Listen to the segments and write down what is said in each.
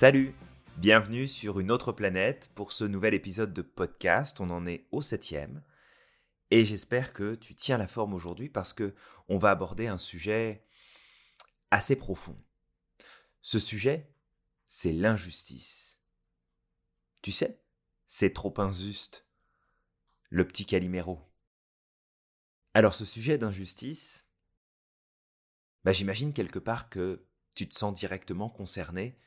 Salut Bienvenue sur une autre planète pour ce nouvel épisode de podcast. On en est au septième. Et j'espère que tu tiens la forme aujourd'hui parce que on va aborder un sujet assez profond. Ce sujet, c'est l'injustice. Tu sais, c'est trop injuste. Le petit Calimero. Alors ce sujet d'injustice, bah, j'imagine quelque part que tu te sens directement concerné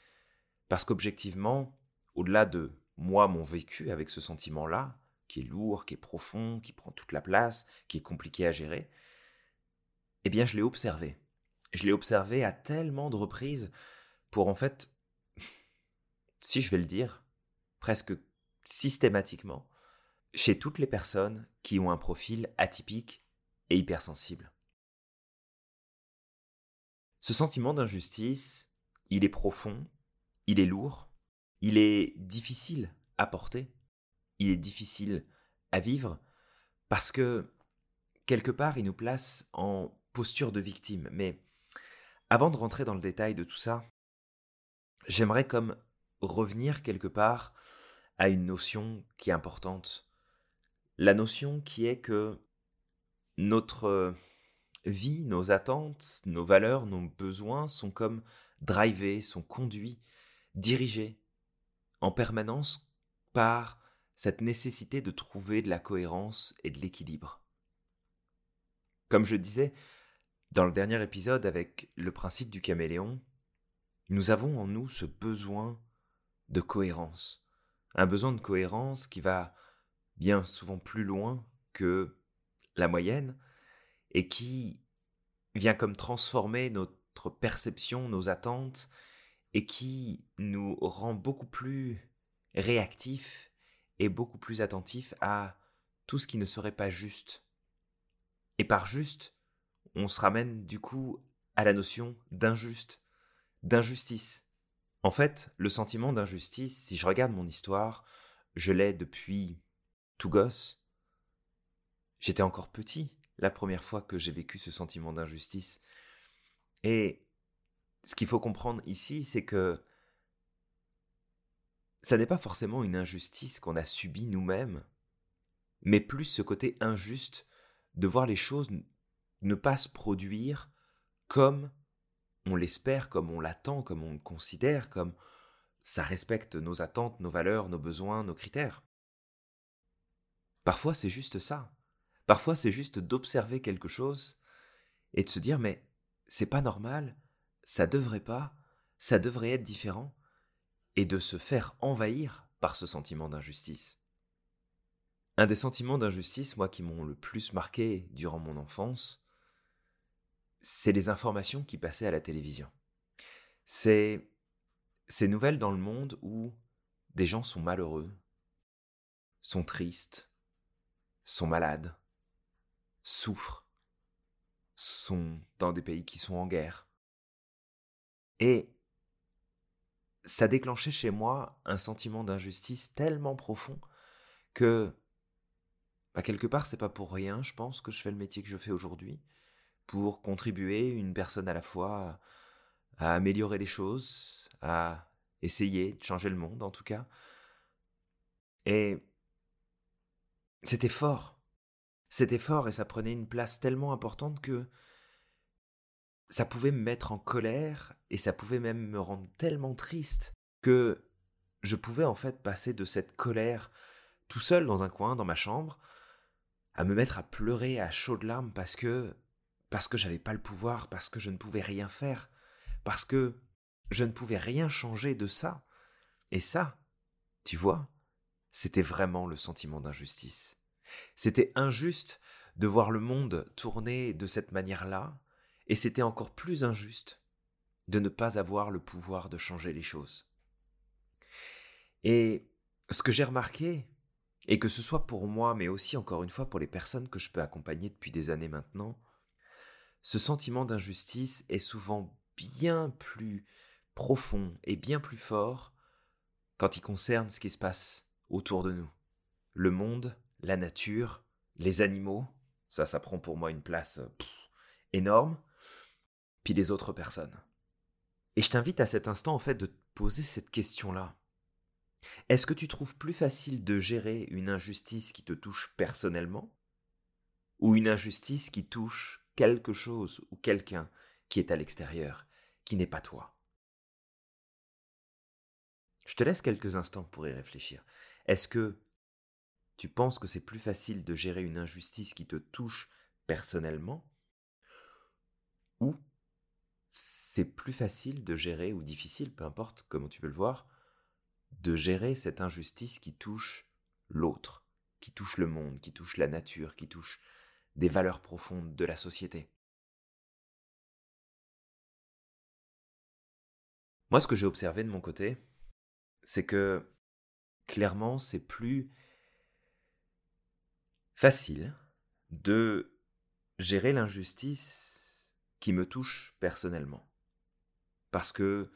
parce qu'objectivement, au-delà de moi, mon vécu avec ce sentiment-là, qui est lourd, qui est profond, qui prend toute la place, qui est compliqué à gérer, eh bien, je l'ai observé. Je l'ai observé à tellement de reprises pour en fait, si je vais le dire, presque systématiquement, chez toutes les personnes qui ont un profil atypique et hypersensible. Ce sentiment d'injustice, il est profond, il est lourd, il est difficile à porter, il est difficile à vivre, parce que quelque part il nous place en posture de victime. Mais avant de rentrer dans le détail de tout ça, j'aimerais comme revenir quelque part à une notion qui est importante. La notion qui est que notre vie, nos attentes, nos valeurs, nos besoins sont comme drivés, sont conduits dirigé en permanence par cette nécessité de trouver de la cohérence et de l'équilibre. Comme je disais dans le dernier épisode avec le principe du caméléon, nous avons en nous ce besoin de cohérence, un besoin de cohérence qui va bien souvent plus loin que la moyenne et qui vient comme transformer notre perception, nos attentes et qui nous rend beaucoup plus réactifs et beaucoup plus attentifs à tout ce qui ne serait pas juste. Et par juste, on se ramène du coup à la notion d'injuste, d'injustice. En fait, le sentiment d'injustice, si je regarde mon histoire, je l'ai depuis tout gosse. J'étais encore petit la première fois que j'ai vécu ce sentiment d'injustice. Et ce qu'il faut comprendre ici, c'est que ça n'est pas forcément une injustice qu'on a subie nous-mêmes, mais plus ce côté injuste de voir les choses ne pas se produire comme on l'espère, comme on l'attend, comme on le considère, comme ça respecte nos attentes, nos valeurs, nos besoins, nos critères. Parfois c'est juste ça. Parfois c'est juste d'observer quelque chose et de se dire mais c'est pas normal, ça devrait pas, ça devrait être différent, et de se faire envahir par ce sentiment d'injustice. Un des sentiments d'injustice, moi, qui m'ont le plus marqué durant mon enfance, c'est les informations qui passaient à la télévision. C'est ces nouvelles dans le monde où des gens sont malheureux, sont tristes, sont malades, souffrent, sont dans des pays qui sont en guerre, et ça déclenchait chez moi un sentiment d'injustice tellement profond que, bah, quelque part, c'est pas pour rien, je pense, que je fais le métier que je fais aujourd'hui, pour contribuer une personne à la fois à, améliorer les choses, à essayer de changer le monde en tout cas. Et c'était fort. C'était fort et ça prenait une place tellement importante que ça pouvait me mettre en colère et ça pouvait même me rendre tellement triste que je pouvais en fait passer de cette colère tout seul dans un coin dans ma chambre à me mettre à pleurer à chaudes larmes parce que parce que j'avais pas le pouvoir, parce que je ne pouvais rien faire, parce que je ne pouvais rien changer de ça. Et ça, tu vois, c'était vraiment le sentiment d'injustice. C'était injuste de voir le monde tourner de cette manière-là, et c'était encore plus injuste de ne pas avoir le pouvoir de changer les choses. Et ce que j'ai remarqué, et que ce soit pour moi, mais aussi encore une fois pour les personnes que je peux accompagner depuis des années maintenant, ce sentiment d'injustice est souvent bien plus profond et bien plus fort quand il concerne ce qui se passe autour de nous. Le monde, la nature, les animaux, ça, ça prend pour moi une place énorme, puis les autres personnes. Et je t'invite à cet instant, en fait, de poser cette question-là. Est-ce que tu trouves plus facile de gérer une injustice qui te touche personnellement ou une injustice qui touche quelque chose ou quelqu'un qui est à l'extérieur, qui n'est pas toi? Je te laisse quelques instants pour y réfléchir. Est-ce que tu penses que c'est plus facile de gérer une injustice qui te touche personnellement ou c'est plus facile de gérer, ou difficile, peu importe comment tu veux le voir, de gérer cette injustice qui touche l'autre, qui touche le monde, qui touche la nature, qui touche des valeurs profondes de la société. Moi, ce que j'ai observé de mon côté, c'est que clairement, c'est plus facile de gérer l'injustice qui me touche personnellement. Parce que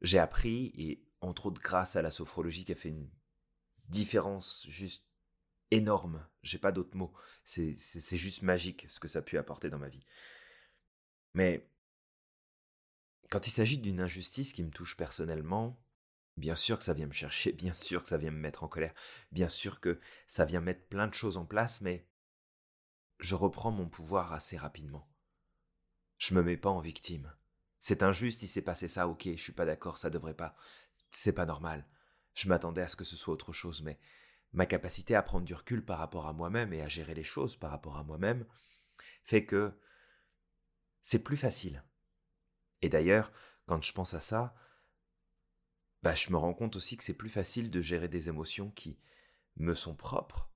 j'ai appris, et entre autres grâce à la sophrologie qui a fait une différence juste énorme, j'ai pas d'autres mots, c'est juste magique ce que ça a pu apporter dans ma vie. Mais quand il s'agit d'une injustice qui me touche personnellement, bien sûr que ça vient me chercher, bien sûr que ça vient me mettre en colère, bien sûr que ça vient mettre plein de choses en place, mais je reprends mon pouvoir assez rapidement. Je me mets pas en victime. C'est injuste, il s'est passé ça, ok, je suis pas d'accord, ça devrait pas. C'est pas normal. Je m'attendais à ce que ce soit autre chose, mais ma capacité à prendre du recul par rapport à moi-même et à gérer les choses par rapport à moi-même fait que c'est plus facile. Et d'ailleurs, quand je pense à ça, bah, je me rends compte aussi que c'est plus facile de gérer des émotions qui me sont propres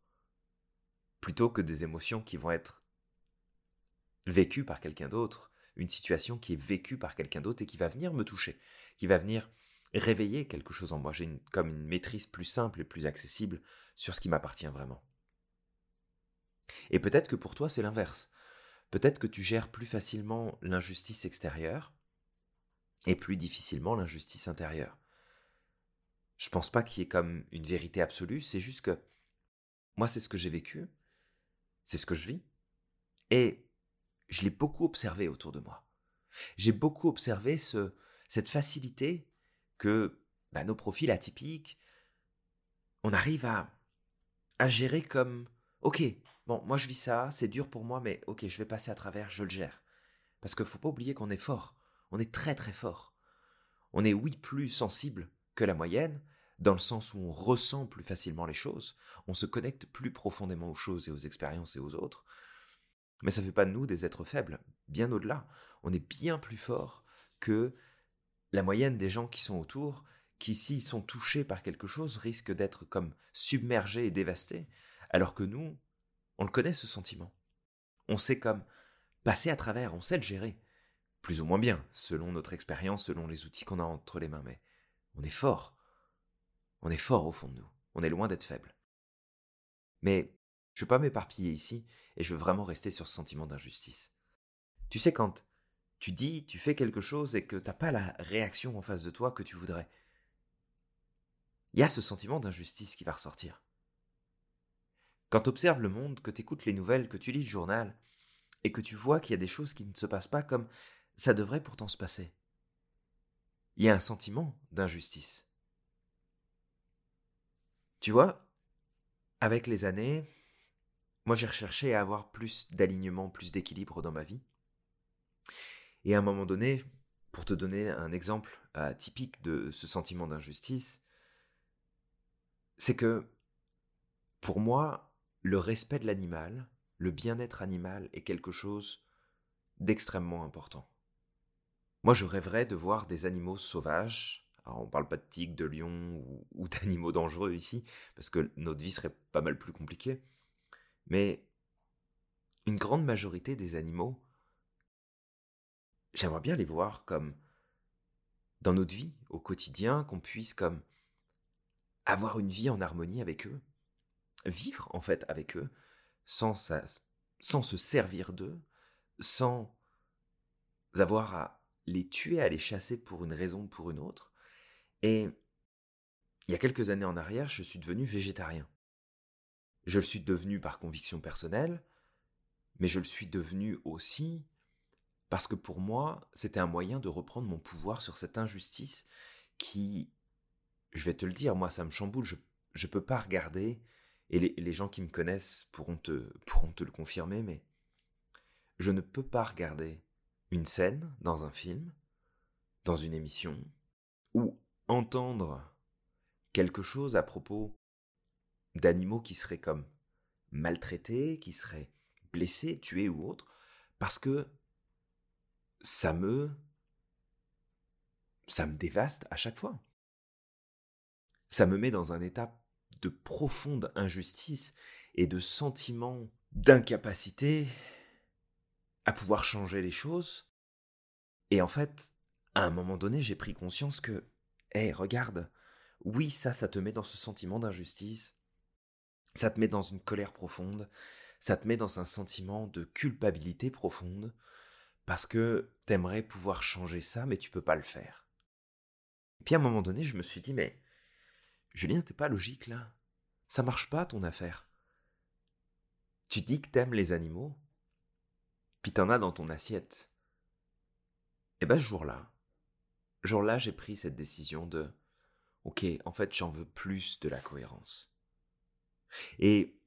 plutôt que des émotions qui vont être vécues par quelqu'un d'autre, une situation qui est vécue par quelqu'un d'autre et qui va venir me toucher, qui va venir réveiller quelque chose en moi. J'ai comme une maîtrise plus simple et plus accessible sur ce qui m'appartient vraiment. Et peut-être que pour toi c'est l'inverse. Peut-être que tu gères plus facilement l'injustice extérieure et plus difficilement l'injustice intérieure. Je pense pas qu'il y ait comme une vérité absolue, c'est juste que moi c'est ce que j'ai vécu, c'est ce que je vis. Et je l'ai beaucoup observé autour de moi. J'ai beaucoup observé ce, cette facilité que bah, nos profils atypiques, on arrive à, à gérer comme, ok, bon, moi je vis ça, c'est dur pour moi, mais ok, je vais passer à travers, je le gère. Parce qu'il ne faut pas oublier qu'on est fort, on est très très fort. On est oui plus sensible que la moyenne, dans le sens où on ressent plus facilement les choses, on se connecte plus profondément aux choses et aux expériences et aux autres. Mais ça ne fait pas de nous des êtres faibles, bien au-delà. On est bien plus fort que la moyenne des gens qui sont autour, qui s'ils sont touchés par quelque chose risquent d'être comme submergés et dévastés, alors que nous, on le connaît ce sentiment. On sait comme passer à travers, on sait le gérer, plus ou moins bien, selon notre expérience, selon les outils qu'on a entre les mains, mais on est fort. On est fort au fond de nous. On est loin d'être faible. Mais je ne veux pas m'éparpiller ici et je veux vraiment rester sur ce sentiment d'injustice. Tu sais, quand tu dis, tu fais quelque chose et que tu n'as pas la réaction en face de toi que tu voudrais, il y a ce sentiment d'injustice qui va ressortir. Quand tu observes le monde, que tu écoutes les nouvelles, que tu lis le journal, et que tu vois qu'il y a des choses qui ne se passent pas comme ça devrait pourtant se passer, il y a un sentiment d'injustice. Tu vois, avec les années, moi j'ai recherché à avoir plus d'alignement, plus d'équilibre dans ma vie. Et à un moment donné, pour te donner un exemple euh, typique de ce sentiment d'injustice, c'est que pour moi, le respect de l'animal, le bien-être animal est quelque chose d'extrêmement important. Moi, je rêverais de voir des animaux sauvages alors, on ne parle pas de tigres, de lions ou, d'animaux dangereux ici, parce que notre vie serait pas mal plus compliquée. Mais une grande majorité des animaux, j'aimerais bien les voir comme dans notre vie, au quotidien, qu'on puisse comme avoir une vie en harmonie avec eux, vivre en fait avec eux, sans, sans se servir d'eux, sans avoir à les tuer, à les chasser pour une raison ou pour une autre, et il y a quelques années en arrière, je suis devenu végétarien. Je le suis devenu par conviction personnelle, mais je le suis devenu aussi parce que pour moi, c'était un moyen de reprendre mon pouvoir sur cette injustice qui, je vais te le dire, moi ça me chamboule, je ne peux pas regarder, et les, gens qui me connaissent pourront te, pourront te le confirmer, mais je ne peux pas regarder une scène dans un film, dans une émission, ou entendre quelque chose à propos d'animaux qui seraient comme maltraités, qui seraient blessés, tués ou autres, parce que ça me ça me dévaste à chaque fois. Ça me met dans un état de profonde injustice et de sentiment d'incapacité à pouvoir changer les choses. Et en fait, à un moment donné, j'ai pris conscience que, hé, regarde, oui, ça, ça te met dans ce sentiment d'injustice, ça te met dans une colère profonde, ça te met dans un sentiment de culpabilité profonde, parce que t'aimerais pouvoir changer ça, mais tu peux pas le faire. Et puis à un moment donné, je me suis dit, mais Julien, t'es pas logique là. Ça marche pas ton affaire. Tu dis que t'aimes les animaux, puis t'en as dans ton assiette. Et ben ce jour-là, jour-là, j'ai pris cette décision de, ok, en fait, j'en veux plus de la cohérence. Et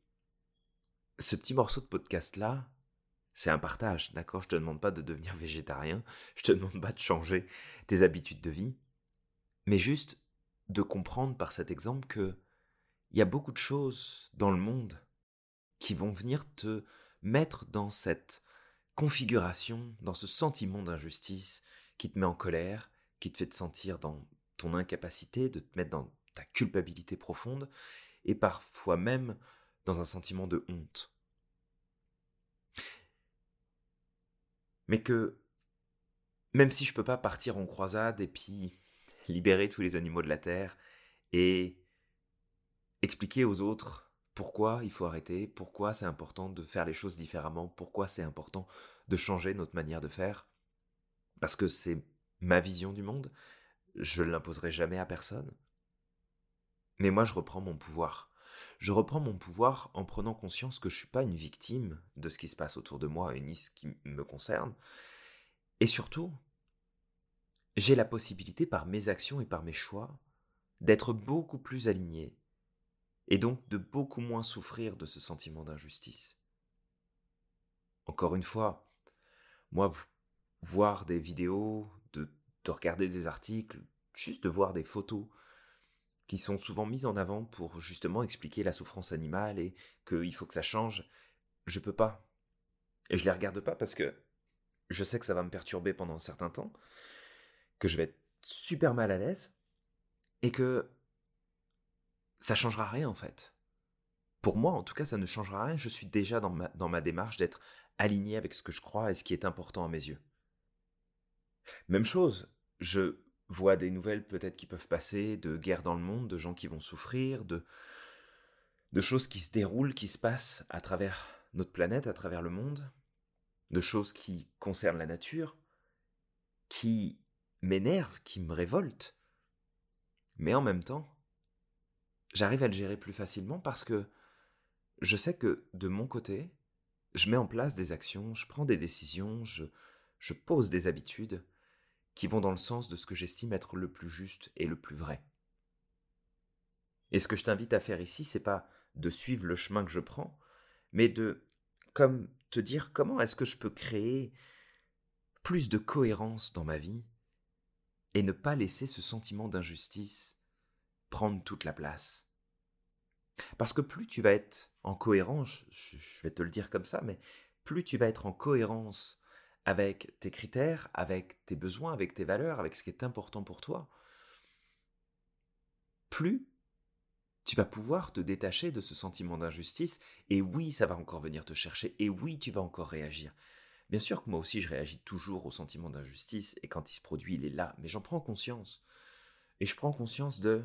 ce petit morceau de podcast-là, c'est un partage, d'accord? Je te demande pas de devenir végétarien, je te demande pas de changer tes habitudes de vie, mais juste de comprendre par cet exemple que il y a beaucoup de choses dans le monde qui vont venir te mettre dans cette configuration, dans ce sentiment d'injustice qui te met en colère, qui te fait te sentir dans ton incapacité, de te mettre dans ta culpabilité profonde, et parfois même dans un sentiment de honte. Mais que, même si je peux pas partir en croisade et puis libérer tous les animaux de la Terre et expliquer aux autres pourquoi il faut arrêter, pourquoi c'est important de faire les choses différemment, pourquoi c'est important de changer notre manière de faire, parce que c'est ma vision du monde, je ne l'imposerai jamais à personne. Mais moi, je reprends mon pouvoir. Je reprends mon pouvoir en prenant conscience que je ne suis pas une victime de ce qui se passe autour de moi et ni ce qui me concerne. Et surtout, j'ai la possibilité par mes actions et par mes choix d'être beaucoup plus aligné et donc de beaucoup moins souffrir de ce sentiment d'injustice. Encore une fois, moi, voir des vidéos, de, de, regarder des articles, juste de voir des photos qui sont souvent mises en avant pour justement expliquer la souffrance animale et qu'il faut que ça change, je peux pas. Et je les regarde pas parce que je sais que ça va me perturber pendant un certain temps, que je vais être super mal à l'aise et que ça changera rien en fait. Pour moi, en tout cas, ça ne changera rien. Je suis déjà dans ma, dans ma démarche d'être aligné avec ce que je crois et ce qui est important à mes yeux. Même chose, je vois des nouvelles peut-être qui peuvent passer de guerres dans le monde, de gens qui vont souffrir, de, de choses qui se déroulent, qui se passent à travers notre planète, à travers le monde, de choses qui concernent la nature, qui m'énervent, qui me révoltent. Mais en même temps, j'arrive à le gérer plus facilement parce que je sais que de mon côté, je mets en place des actions, je prends des décisions, je, je pose des habitudes qui vont dans le sens de ce que j'estime être le plus juste et le plus vrai. Et ce que je t'invite à faire ici, c'est pas de suivre le chemin que je prends, mais de comme te dire comment est-ce que je peux créer plus de cohérence dans ma vie et ne pas laisser ce sentiment d'injustice prendre toute la place. Parce que plus tu vas être en cohérence, je, vais te le dire comme ça, mais plus tu vas être en cohérence avec tes critères, avec tes besoins, avec tes valeurs, avec ce qui est important pour toi, plus tu vas pouvoir te détacher de ce sentiment d'injustice, et oui, ça va encore venir te chercher, et oui, tu vas encore réagir. Bien sûr que moi aussi, je réagis toujours au sentiment d'injustice, et quand il se produit, il est là, mais j'en prends conscience. Et je prends conscience de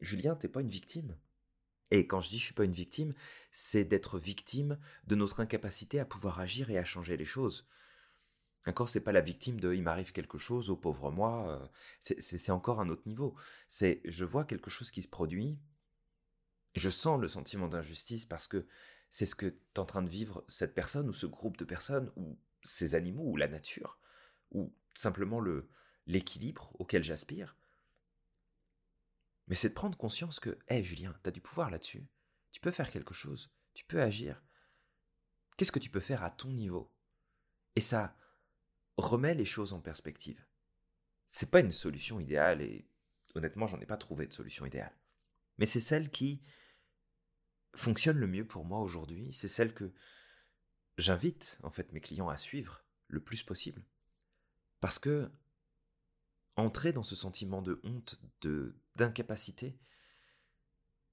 Julien, t'es pas une victime. Et quand je dis je suis pas une victime, c'est d'être victime de notre incapacité à pouvoir agir et à changer les choses. D'accord C'est pas la victime de il m'arrive quelque chose, au pauvre moi. Euh, c'est encore un autre niveau. C'est je vois quelque chose qui se produit, je sens le sentiment d'injustice parce que c'est ce que est en train de vivre cette personne ou ce groupe de personnes ou ces animaux ou la nature ou simplement le l'équilibre auquel j'aspire. Mais c'est de prendre conscience que, hé Julien, tu as du pouvoir là-dessus, tu peux faire quelque chose, tu peux agir. Qu'est-ce que tu peux faire à ton niveau? Et ça remet les choses en perspective. C'est pas une solution idéale et honnêtement, j'en ai pas trouvé de solution idéale. Mais c'est celle qui fonctionne le mieux pour moi aujourd'hui, c'est celle que j'invite en fait mes clients à suivre le plus possible. Parce que entrer dans ce sentiment de honte, de d'incapacité,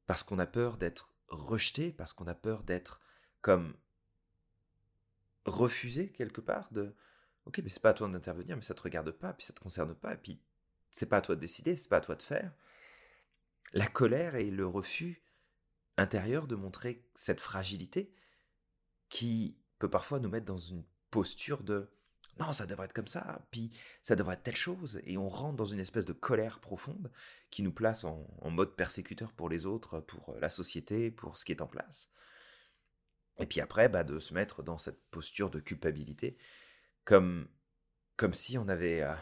parce qu'on a peur d'être rejeté, parce qu'on a peur d'être comme refusé quelque part, de ok, mais c'est pas à toi d'intervenir, mais ça te regarde pas, puis ça te concerne pas, et puis c'est pas à toi de décider, c'est pas à toi de faire. La colère et le refus intérieur de montrer cette fragilité qui peut parfois nous mettre dans une posture de non, ça devrait être comme ça, puis ça devrait être telle chose, et on rentre dans une espèce de colère profonde qui nous place en, mode persécuteur pour les autres, pour la société, pour ce qui est en place. Et puis après, bah, de se mettre dans cette posture de culpabilité, comme, comme si on avait euh,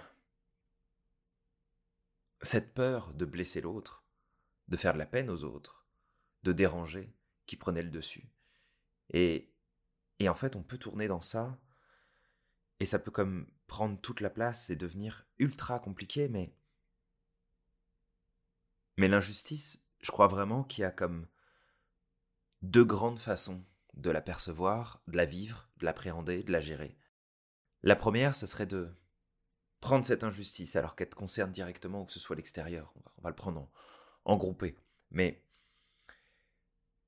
cette peur de blesser l'autre, de faire de la peine aux autres, de déranger, qui prenait le dessus. Et, et en fait, on peut tourner dans ça et ça peut comme prendre toute la place et devenir ultra compliqué, mais. Mais l'injustice, je crois vraiment qu'il y a comme deux grandes façons de la percevoir, de la vivre, de l'appréhender, de la gérer. La première, ce serait de prendre cette injustice alors qu'elle te concerne directement ou que ce soit l'extérieur. On va, le prendre en, en groupé. Mais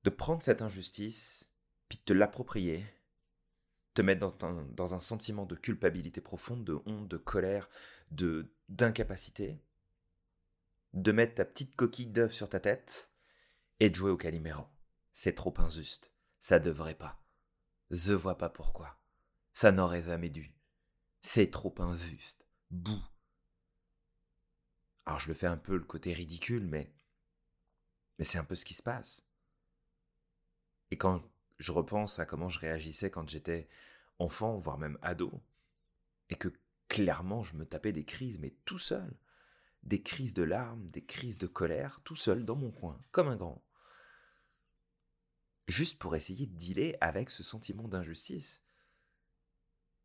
de prendre cette injustice, puis de te l'approprier, te mettre dans un, sentiment de culpabilité profonde, de honte, de colère, de d'incapacité, de mettre ta petite coquille d'œuf sur ta tête et de jouer au caliméro. C'est trop injuste. Ça devrait pas. Je vois pas pourquoi. Ça n'aurait jamais dû. C'est trop injuste. Bouh. Alors je le fais un peu le côté ridicule, mais mais c'est un peu ce qui se passe. Et quand je repense à comment je réagissais quand j'étais enfant, voire même ado, et que clairement je me tapais des crises, mais tout seul. Des crises de larmes, des crises de colère, tout seul dans mon coin, comme un grand. Juste pour essayer de dealer avec ce sentiment d'injustice.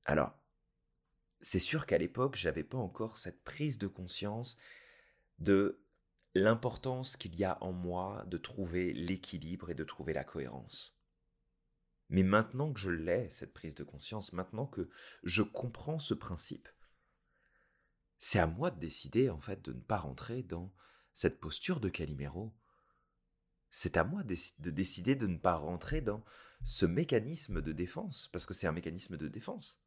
Alors, c'est sûr qu'à l'époque, j'avais pas encore cette prise de conscience de l'importance qu'il y a en moi de trouver l'équilibre et de trouver la cohérence. Mais maintenant que je l'ai, cette prise de conscience, maintenant que je comprends ce principe, c'est à moi de décider en fait de ne pas rentrer dans cette posture de Calimero. C'est à moi de décider de ne pas rentrer dans ce mécanisme de défense, parce que c'est un mécanisme de défense.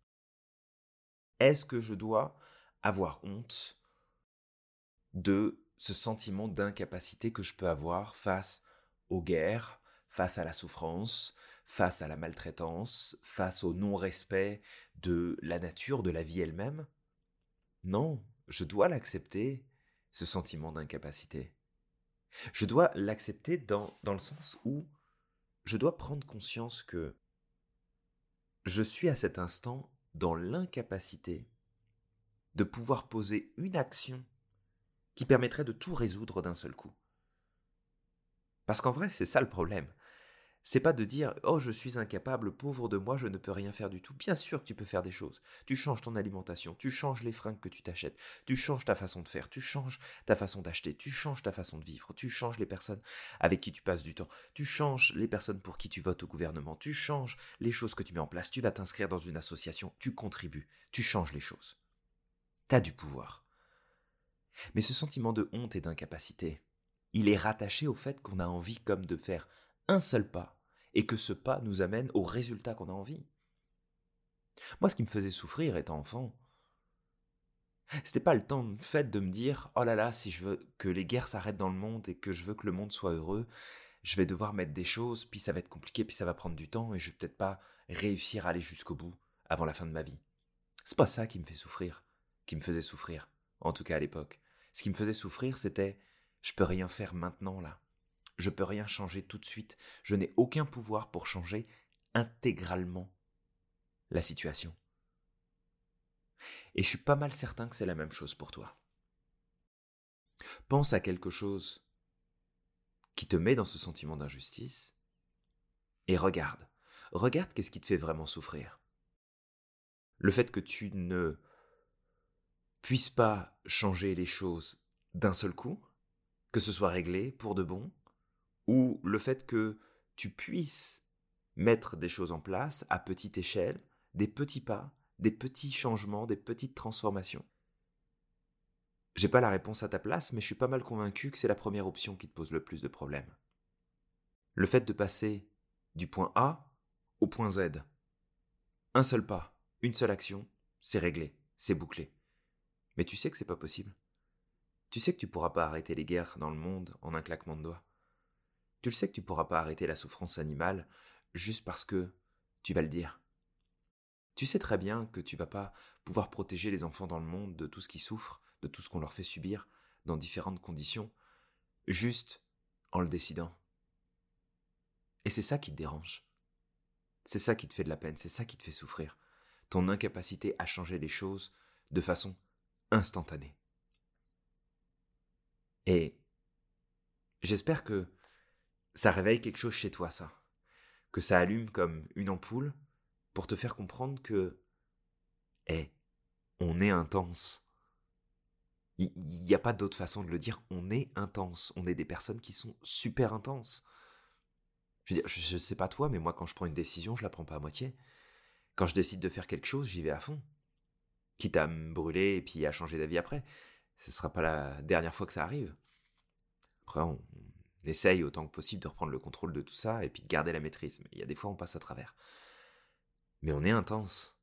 Est-ce que je dois avoir honte de ce sentiment d'incapacité que je peux avoir face aux guerres, face à la souffrance, face à la maltraitance, face au non-respect de la nature, de la vie elle-même? Non, je dois l'accepter, ce sentiment d'incapacité. Je dois l'accepter dans, dans le sens où je dois prendre conscience que je suis à cet instant dans l'incapacité de pouvoir poser une action qui permettrait de tout résoudre d'un seul coup. Parce qu'en vrai, c'est ça le problème. C'est pas de dire oh je suis incapable, pauvre de moi, je ne peux rien faire du tout. Bien sûr que tu peux faire des choses. Tu changes ton alimentation, tu changes les fringues que tu t'achètes, tu changes ta façon de faire, tu changes ta façon d'acheter, tu changes ta façon de vivre, tu changes les personnes avec qui tu passes du temps, tu changes les personnes pour qui tu votes au gouvernement, tu changes les choses que tu mets en place, tu vas t'inscrire dans une association, tu contribues, tu changes les choses. T'as du pouvoir. Mais ce sentiment de honte et d'incapacité, il est rattaché au fait qu'on a envie comme de faire un seul pas et que ce pas nous amène au résultat qu'on a envie. Moi, ce qui me faisait souffrir étant enfant, c'était pas le temps fait de me dire oh là là, si je veux que les guerres s'arrêtent dans le monde et que je veux que le monde soit heureux, je vais devoir mettre des choses, puis ça va être compliqué, puis ça va prendre du temps et je vais peut-être pas réussir à aller jusqu'au bout avant la fin de ma vie. C'est pas ça qui me fait souffrir, qui me faisait souffrir, en tout cas à l'époque. Ce qui me faisait souffrir, c'était je peux rien faire maintenant là. Je peux rien changer tout de suite. Je n'ai aucun pouvoir pour changer intégralement la situation. Et je suis pas mal certain que c'est la même chose pour toi. Pense à quelque chose qui te met dans ce sentiment d'injustice, et regarde, regarde qu'est-ce qui te fait vraiment souffrir. Le fait que tu ne puisses pas changer les choses d'un seul coup, que ce soit réglé pour de bon, ou le fait que tu puisses mettre des choses en place à petite échelle, des petits pas, des petits changements, des petites transformations. J'ai pas la réponse à ta place, mais je suis pas mal convaincu que c'est la première option qui te pose le plus de problèmes. Le fait de passer du point A au point Z. Un seul pas, une seule action, c'est réglé, c'est bouclé. Mais tu sais que c'est pas possible. Tu sais que tu pourras pas arrêter les guerres dans le monde en un claquement de doigts. Tu le sais que tu pourras pas arrêter la souffrance animale juste parce que tu vas le dire. Tu sais très bien que tu vas pas pouvoir protéger les enfants dans le monde de tout ce qui souffre, de tout ce qu'on leur fait subir, dans différentes conditions, juste en le décidant. Et c'est ça qui te dérange. C'est ça qui te fait de la peine, c'est ça qui te fait souffrir. Ton incapacité à changer les choses de façon instantanée. Et j'espère que ça réveille quelque chose chez toi, ça. Que ça allume comme une ampoule pour te faire comprendre que, eh, on est intense. Il n'y a pas d'autre façon de le dire, on est intense. On est des personnes qui sont super intenses. Je veux dire, je, sais pas toi, mais moi, quand je prends une décision, je la prends pas à moitié. Quand je décide de faire quelque chose, j'y vais à fond. Quitte à me brûler et puis à changer d'avis après. Ce sera pas la dernière fois que ça arrive. Après, on, essaye autant que possible de reprendre le contrôle de tout ça et puis de garder la maîtrise. Mais il y a des fois, on passe à travers. Mais on est intense.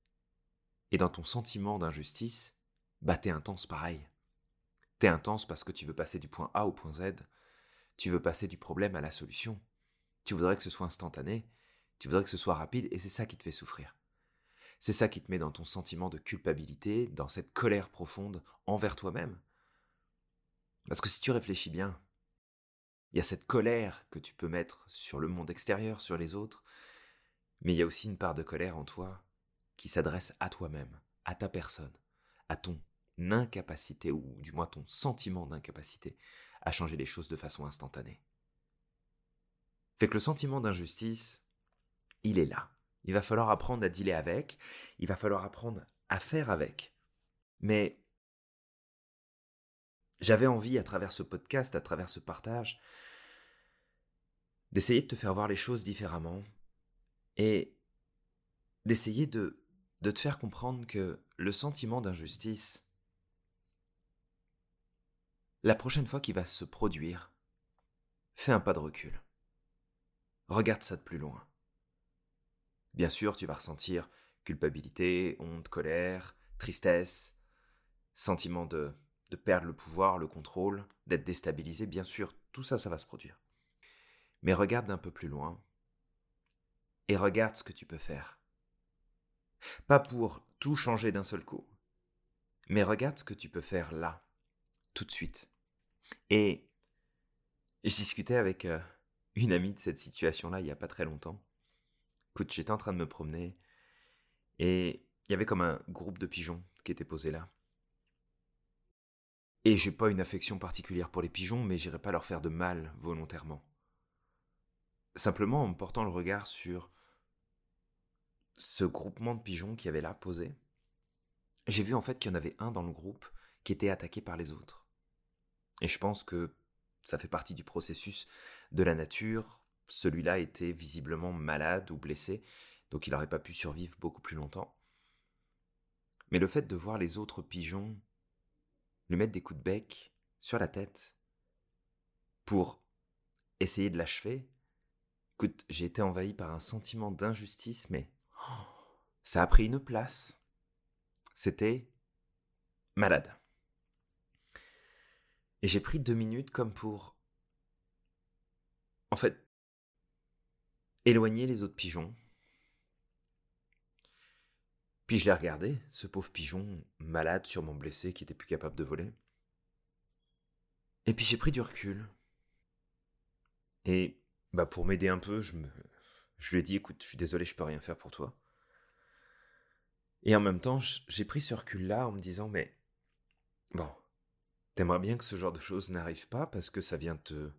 Et dans ton sentiment d'injustice, bah t'es intense pareil. T'es intense parce que tu veux passer du point A au point Z. Tu veux passer du problème à la solution. Tu voudrais que ce soit instantané. Tu voudrais que ce soit rapide et c'est ça qui te fait souffrir. C'est ça qui te met dans ton sentiment de culpabilité, dans cette colère profonde envers toi-même. Parce que si tu réfléchis bien, il y a cette colère que tu peux mettre sur le monde extérieur, sur les autres, mais il y a aussi une part de colère en toi qui s'adresse à toi-même, à ta personne, à ton incapacité, ou du moins ton sentiment d'incapacité, à changer les choses de façon instantanée. Fait que le sentiment d'injustice, il est là. Il va falloir apprendre à dealer avec, il va falloir apprendre à faire avec. Mais j'avais envie, à travers ce podcast, à travers ce partage, d'essayer de te faire voir les choses différemment et d'essayer de, de te faire comprendre que le sentiment d'injustice, la prochaine fois qu'il va se produire, fais un pas de recul. Regarde ça de plus loin. Bien sûr, tu vas ressentir culpabilité, honte, colère, tristesse, sentiment de, de perdre le pouvoir, le contrôle, d'être déstabilisé, bien sûr, tout ça, ça va se produire. Mais regarde d'un peu plus loin et regarde ce que tu peux faire. Pas pour tout changer d'un seul coup, mais regarde ce que tu peux faire là, tout de suite. Et je discutais avec euh, une amie de cette situation-là il n'y a pas très longtemps. Écoute, j'étais en train de me promener et il y avait comme un groupe de pigeons qui était posé là. Et j'ai pas une affection particulière pour les pigeons, mais j'irai pas leur faire de mal volontairement. Simplement en portant le regard sur ce groupement de pigeons qui avait là posé, j'ai vu en fait qu'il y en avait un dans le groupe qui était attaqué par les autres. Et je pense que ça fait partie du processus de la nature. Celui-là était visiblement malade ou blessé, donc il n'aurait pas pu survivre beaucoup plus longtemps. Mais le fait de voir les autres pigeons lui mettre des coups de bec sur la tête pour essayer de l'achever, écoute, j'ai été envahi par un sentiment d'injustice, mais ça a pris une place. C'était malade. Et j'ai pris deux minutes comme pour, en fait, éloigner les autres pigeons. Puis je l'ai regardé, ce pauvre pigeon, malade, sûrement blessé, qui était plus capable de voler. Et puis j'ai pris du recul. Et bah pour m'aider un peu, je me, je lui ai dit, écoute, je suis désolé, je peux rien faire pour toi. Et en même temps, j'ai pris ce recul-là en me disant, mais bon, T'aimerais bien que ce genre de choses n'arrive pas parce que ça vient te,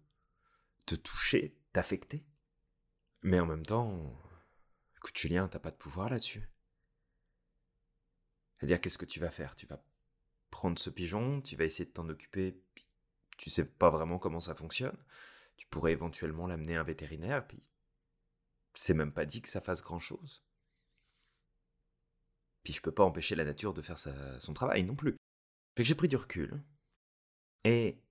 te toucher, t'affecter. Mais en même temps, écoute Julien, t'as pas de pouvoir là-dessus. C'est-à-dire, qu'est-ce que tu vas faire? Tu vas prendre ce pigeon, tu vas essayer de t'en occuper, tu sais pas vraiment comment ça fonctionne. Tu pourrais éventuellement l'amener à un vétérinaire, puis c'est même pas dit que ça fasse grand-chose. Puis je peux pas empêcher la nature de faire son travail non plus. Fait que j'ai pris du recul et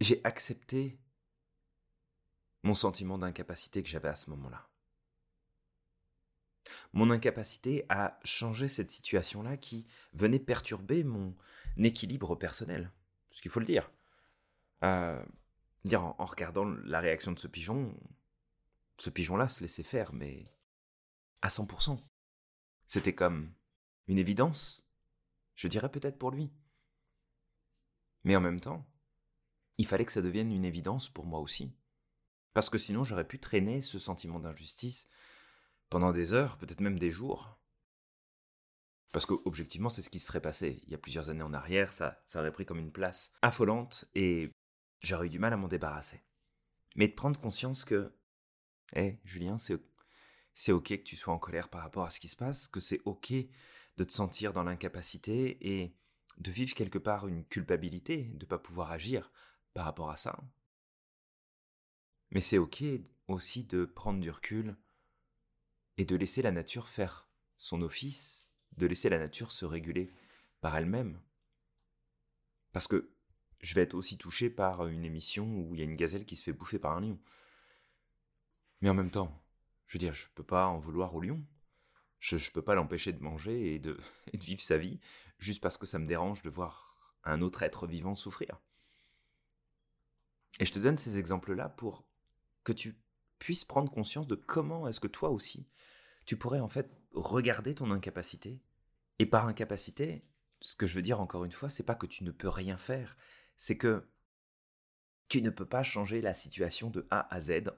j'ai accepté mon sentiment d'incapacité que j'avais à ce moment-là. Mon incapacité à changer cette situation-là qui venait perturber mon équilibre personnel. Ce qu'il faut le dire. Euh, en, regardant la réaction de ce pigeon, ce pigeon-là se laissait faire, mais à 100%. C'était comme une évidence, je dirais peut-être pour lui. Mais en même temps, il fallait que ça devienne une évidence pour moi aussi. Parce que sinon j'aurais pu traîner ce sentiment d'injustice pendant des heures, peut-être même des jours. Parce qu'objectivement, c'est ce qui serait passé. Il y a plusieurs années en arrière, ça, ça aurait pris comme une place affolante et j'aurais eu du mal à m'en débarrasser. Mais de prendre conscience que, hé, Julien, c'est, c'est ok que tu sois en colère par rapport à ce qui se passe, que c'est ok de te sentir dans l'incapacité et de vivre quelque part une culpabilité de ne pas pouvoir agir par rapport à ça. Mais c'est ok aussi de prendre du recul et de laisser la nature faire son office, de laisser la nature se réguler par elle-même. Parce que je vais être aussi touché par une émission où il y a une gazelle qui se fait bouffer par un lion. Mais en même temps, je veux dire, je peux pas en vouloir au lion. Je ne peux pas l'empêcher de manger et de, et de vivre sa vie juste parce que ça me dérange de voir un autre être vivant souffrir. Et je te donne ces exemples-là pour que tu puisses prendre conscience de comment est-ce que toi aussi, tu pourrais en fait regarder ton incapacité. Et par incapacité, ce que je veux dire encore une fois, c'est pas que tu ne peux rien faire, c'est que tu ne peux pas changer la situation de A à Z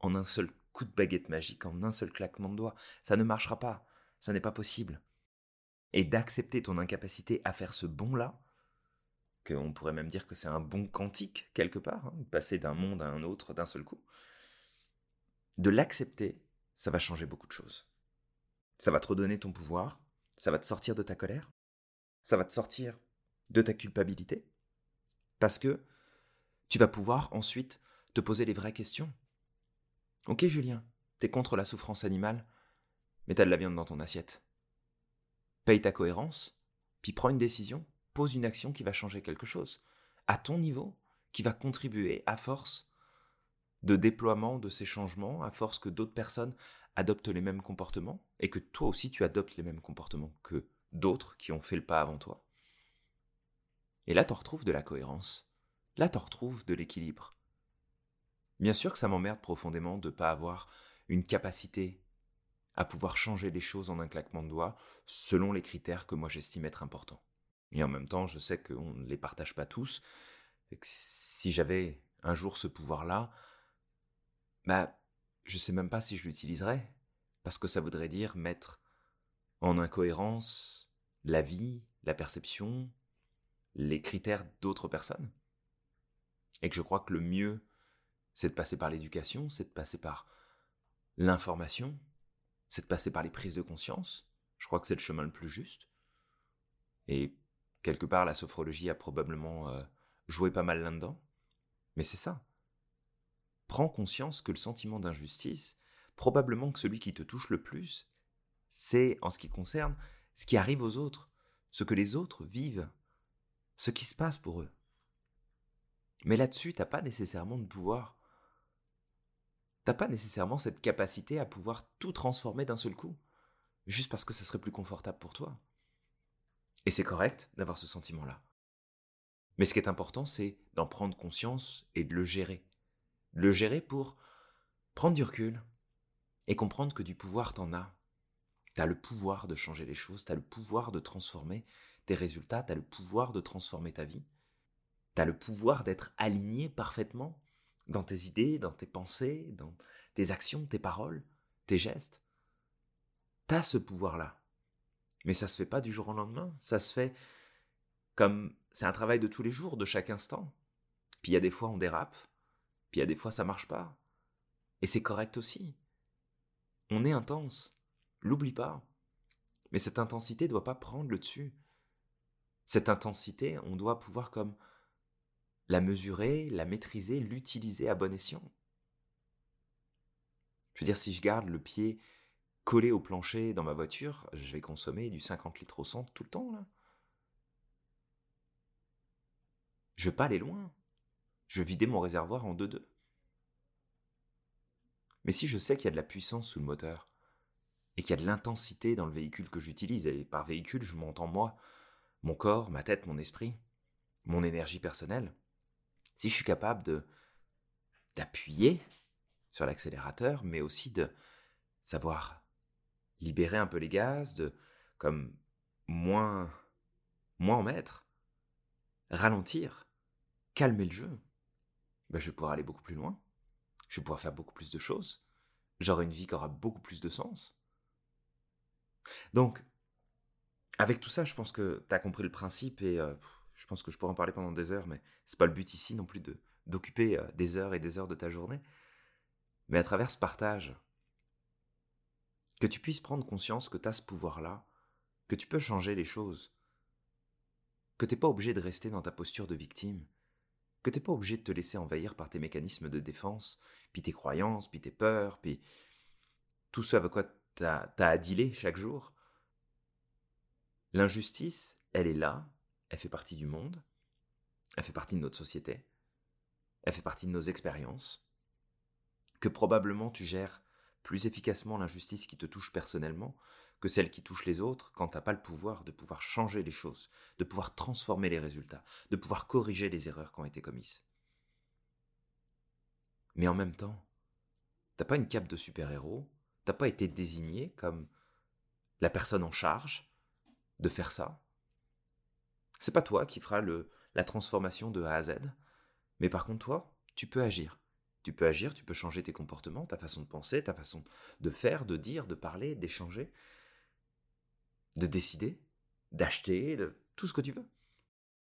en un seul coup de baguette magique, en un seul claquement de doigts. Ça ne marchera pas, ça n'est pas possible. Et d'accepter ton incapacité à faire ce bond-là, qu'on pourrait même dire que c'est un bon quantique quelque part, hein, passer d'un monde à un autre d'un seul coup, de l'accepter, ça va changer beaucoup de choses. Ça va te redonner ton pouvoir, ça va te sortir de ta colère, ça va te sortir de ta culpabilité, parce que tu vas pouvoir ensuite te poser les vraies questions. Ok Julien, t'es contre la souffrance animale, mais t'as de la viande dans ton assiette. Paye ta cohérence, puis prends une décision, pose une action qui va changer quelque chose, à ton niveau, qui va contribuer à force de déploiement de ces changements à force que d'autres personnes adoptent les mêmes comportements et que toi aussi tu adoptes les mêmes comportements que d'autres qui ont fait le pas avant toi. Et là, tu retrouves de la cohérence. Là, tu retrouves de l'équilibre. Bien sûr que ça m'emmerde profondément de ne pas avoir une capacité à pouvoir changer les choses en un claquement de doigts selon les critères que moi j'estime être importants. Et en même temps, je sais qu'on ne les partage pas tous. si j'avais un jour ce pouvoir-là, bah, je sais même pas si je l'utiliserais, parce que ça voudrait dire mettre en incohérence la vie, la perception, les critères d'autres personnes. Et que je crois que le mieux, c'est de passer par l'éducation, c'est de passer par l'information, c'est de passer par les prises de conscience. Je crois que c'est le chemin le plus juste. Et quelque part, la sophrologie a probablement euh, joué pas mal là-dedans. Mais c'est ça prends conscience que le sentiment d'injustice, probablement que celui qui te touche le plus, c'est, en ce qui concerne, ce qui arrive aux autres, ce que les autres vivent, ce qui se passe pour eux. Mais là-dessus, t'as pas nécessairement de pouvoir. T'as pas nécessairement cette capacité à pouvoir tout transformer d'un seul coup, juste parce que ça serait plus confortable pour toi. Et c'est correct d'avoir ce sentiment-là. Mais ce qui est important, c'est d'en prendre conscience et de le gérer le gérer pour prendre du recul et comprendre que du pouvoir t'en as. T'as le pouvoir de changer les choses, t'as le pouvoir de transformer tes résultats, t'as le pouvoir de transformer ta vie. T'as le pouvoir d'être aligné parfaitement dans tes idées, dans tes pensées, dans tes actions, tes paroles, tes gestes. T'as ce pouvoir-là. Mais ça se fait pas du jour au lendemain, ça se fait comme c'est un travail de tous les jours, de chaque instant. Puis il y a des fois on dérape, Puis il y a des fois ça marche pas. Et c'est correct aussi. On est intense. L'oublie pas. Mais cette intensité ne doit pas prendre le dessus. Cette intensité, on doit pouvoir comme la mesurer, la maîtriser, l'utiliser à bon escient. Je veux dire, si je garde le pied collé au plancher dans ma voiture, je vais consommer du 50 litres au centre tout le temps, là. Je vais pas aller loin. Je vais vider mon réservoir en deux-deux. Mais si je sais qu'il y a de la puissance sous le moteur, et qu'il y a de l'intensité dans le véhicule que j'utilise, et par véhicule, je m'entends moi, mon corps, ma tête, mon esprit, mon énergie personnelle, si je suis capable de d'appuyer sur l'accélérateur, mais aussi de savoir libérer un peu les gaz, de comme moins moins en mettre, ralentir, calmer le jeu, ben je vais pouvoir aller beaucoup plus loin, je vais pouvoir faire beaucoup plus de choses, j'aurai une vie qui aura beaucoup plus de sens. Donc, avec tout ça, je pense que tu as compris le principe et euh, je pense que je pourrais en parler pendant des heures, mais c'est pas le but ici non plus de d'occuper euh, des heures et des heures de ta journée. Mais à travers ce partage, que tu puisses prendre conscience que tu as ce pouvoir-là, que tu peux changer les choses, que t'es pas obligé de rester dans ta posture de victime, que t'es pas obligé de te laisser envahir par tes mécanismes de défense, puis tes croyances, puis tes peurs, puis tout ce avec quoi t'as as à chaque jour. L'injustice, elle est là, elle fait partie du monde, elle fait partie de notre société, elle fait partie de nos expériences, que probablement tu gères plus efficacement l'injustice qui te touche personnellement que celle qui touche les autres quand t'as pas le pouvoir de pouvoir changer les choses, de pouvoir transformer les résultats, de pouvoir corriger les erreurs qui ont été commises. Mais en même temps, t'as pas une cape de super-héros, t'as pas été désigné comme la personne en charge de faire ça. C'est pas toi qui feras le, la transformation de A à Z, mais par contre toi, tu peux agir. Tu peux agir, tu peux changer tes comportements, ta façon de penser, ta façon de faire, de dire, de parler, d'échanger, de décider, d'acheter, de tout ce que tu veux.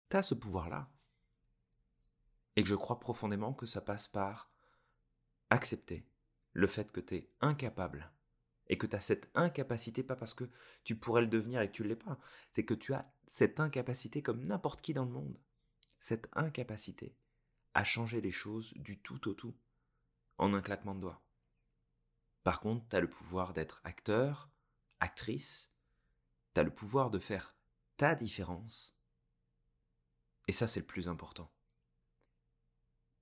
Tu as ce pouvoir-là. Et que je crois profondément que ça passe par accepter le fait que tu es incapable et que tu as cette incapacité, pas parce que tu pourrais le devenir et que tu ne l'es pas, c'est que tu as cette incapacité comme n'importe qui dans le monde, cette incapacité à changer les choses du tout au tout, en un claquement de doigts. Par contre, tu as le pouvoir d'être acteur, actrice, tu as le pouvoir de faire ta différence, et ça c'est le plus important.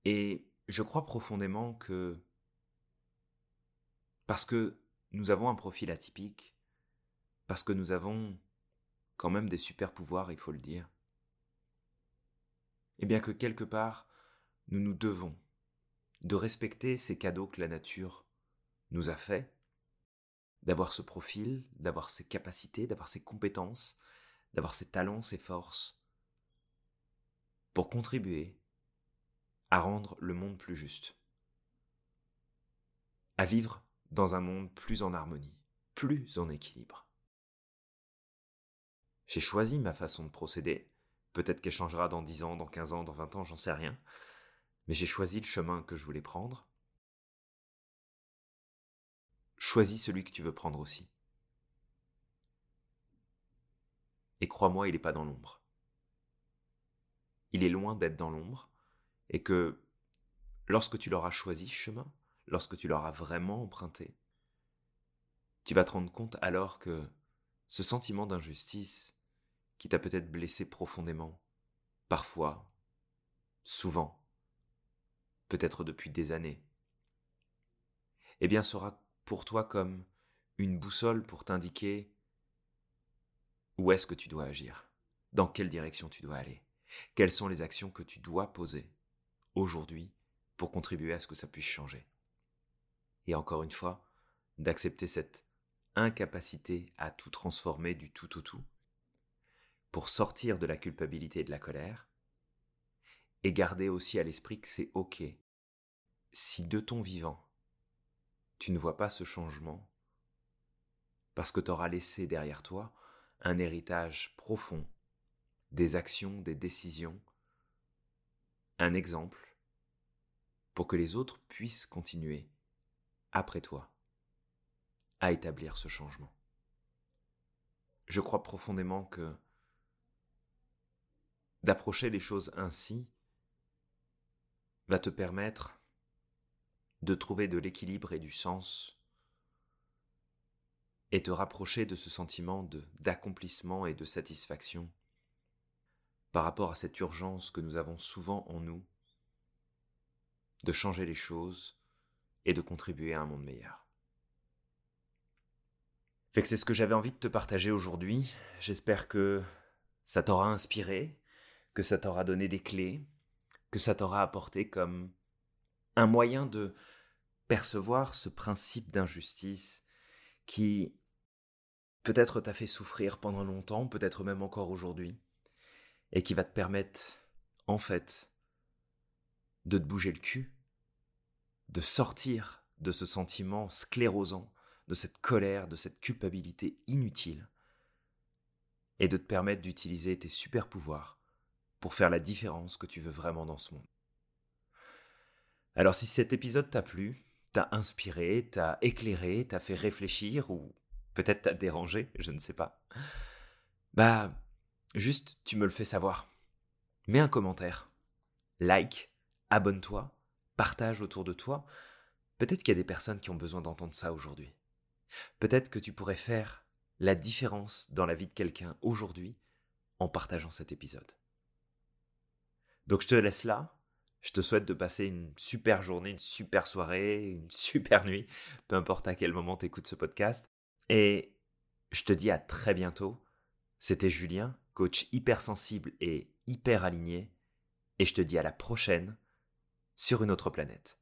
Et je crois profondément que parce que nous avons un profil atypique, parce que nous avons quand même des super pouvoirs, il faut le dire, et bien que quelque part, nous nous devons de respecter ces cadeaux que la nature nous a faits, d'avoir ce profil, d'avoir ces capacités, d'avoir ces compétences, d'avoir ses talents, ses forces, pour contribuer à rendre le monde plus juste, à vivre dans un monde plus en harmonie, plus en équilibre. J'ai choisi ma façon de procéder, peut-être qu'elle changera dans 10 ans, dans 15 ans, dans 20 ans, j'en sais rien, mais j'ai choisi le chemin que je voulais prendre. Choisis celui que tu veux prendre aussi. Et crois-moi, il n'est pas dans l'ombre. Il est loin d'être dans l'ombre, et que lorsque tu l'auras choisi ce chemin, lorsque tu l'auras vraiment emprunté, tu vas te rendre compte alors que ce sentiment d'injustice qui t'a peut-être blessé profondément, parfois, souvent, peut-être depuis des années, eh bien sera pour toi comme une boussole pour t'indiquer où est-ce que tu dois agir, dans quelle direction tu dois aller, quelles sont les actions que tu dois poser aujourd'hui pour contribuer à ce que ça puisse changer. Et encore une fois, d'accepter cette incapacité à tout transformer du tout au tout, pour sortir de la culpabilité et de la colère, et garder aussi à l'esprit que c'est OK. Si de ton vivant, tu ne vois pas ce changement, parce que tu auras laissé derrière toi un héritage profond, des actions, des décisions, un exemple, pour que les autres puissent continuer, après toi, à établir ce changement. Je crois profondément que d'approcher les choses ainsi va te permettre de trouver de l'équilibre et du sens et te rapprocher de ce sentiment d'accomplissement et de satisfaction par rapport à cette urgence que nous avons souvent en nous de changer les choses et de contribuer à un monde meilleur. Fait que c'est ce que j'avais envie de te partager aujourd'hui. J'espère que ça t'aura inspiré, que ça t'aura donné des clés, que ça t'aura apporté comme un moyen de percevoir ce principe d'injustice qui peut-être t'a fait souffrir pendant longtemps, peut-être même encore aujourd'hui, et qui va te permettre, en fait, de te bouger le cul, de sortir de ce sentiment sclérosant, de cette colère, de cette culpabilité inutile, et de te permettre d'utiliser tes super pouvoirs pour faire la différence que tu veux vraiment dans ce monde. Alors si cet épisode t'a plu, t'a inspiré, t'a éclairé, t'a fait réfléchir, ou peut-être t'a dérangé, je ne sais pas, bah, juste tu me le fais savoir. Mets un commentaire, like, abonne-toi, partage autour de toi. Peut-être qu'il y a des personnes qui ont besoin d'entendre ça aujourd'hui. Peut-être que tu pourrais faire la différence dans la vie de quelqu'un aujourd'hui en partageant cet épisode. Donc je te laisse là. Je te souhaite de passer une super journée, une super soirée, une super nuit, peu importe à quel moment tu écoutes ce podcast. Et je te dis à très bientôt. C'était Julien, coach hypersensible et hyper aligné. Et je te dis à la prochaine sur une autre planète.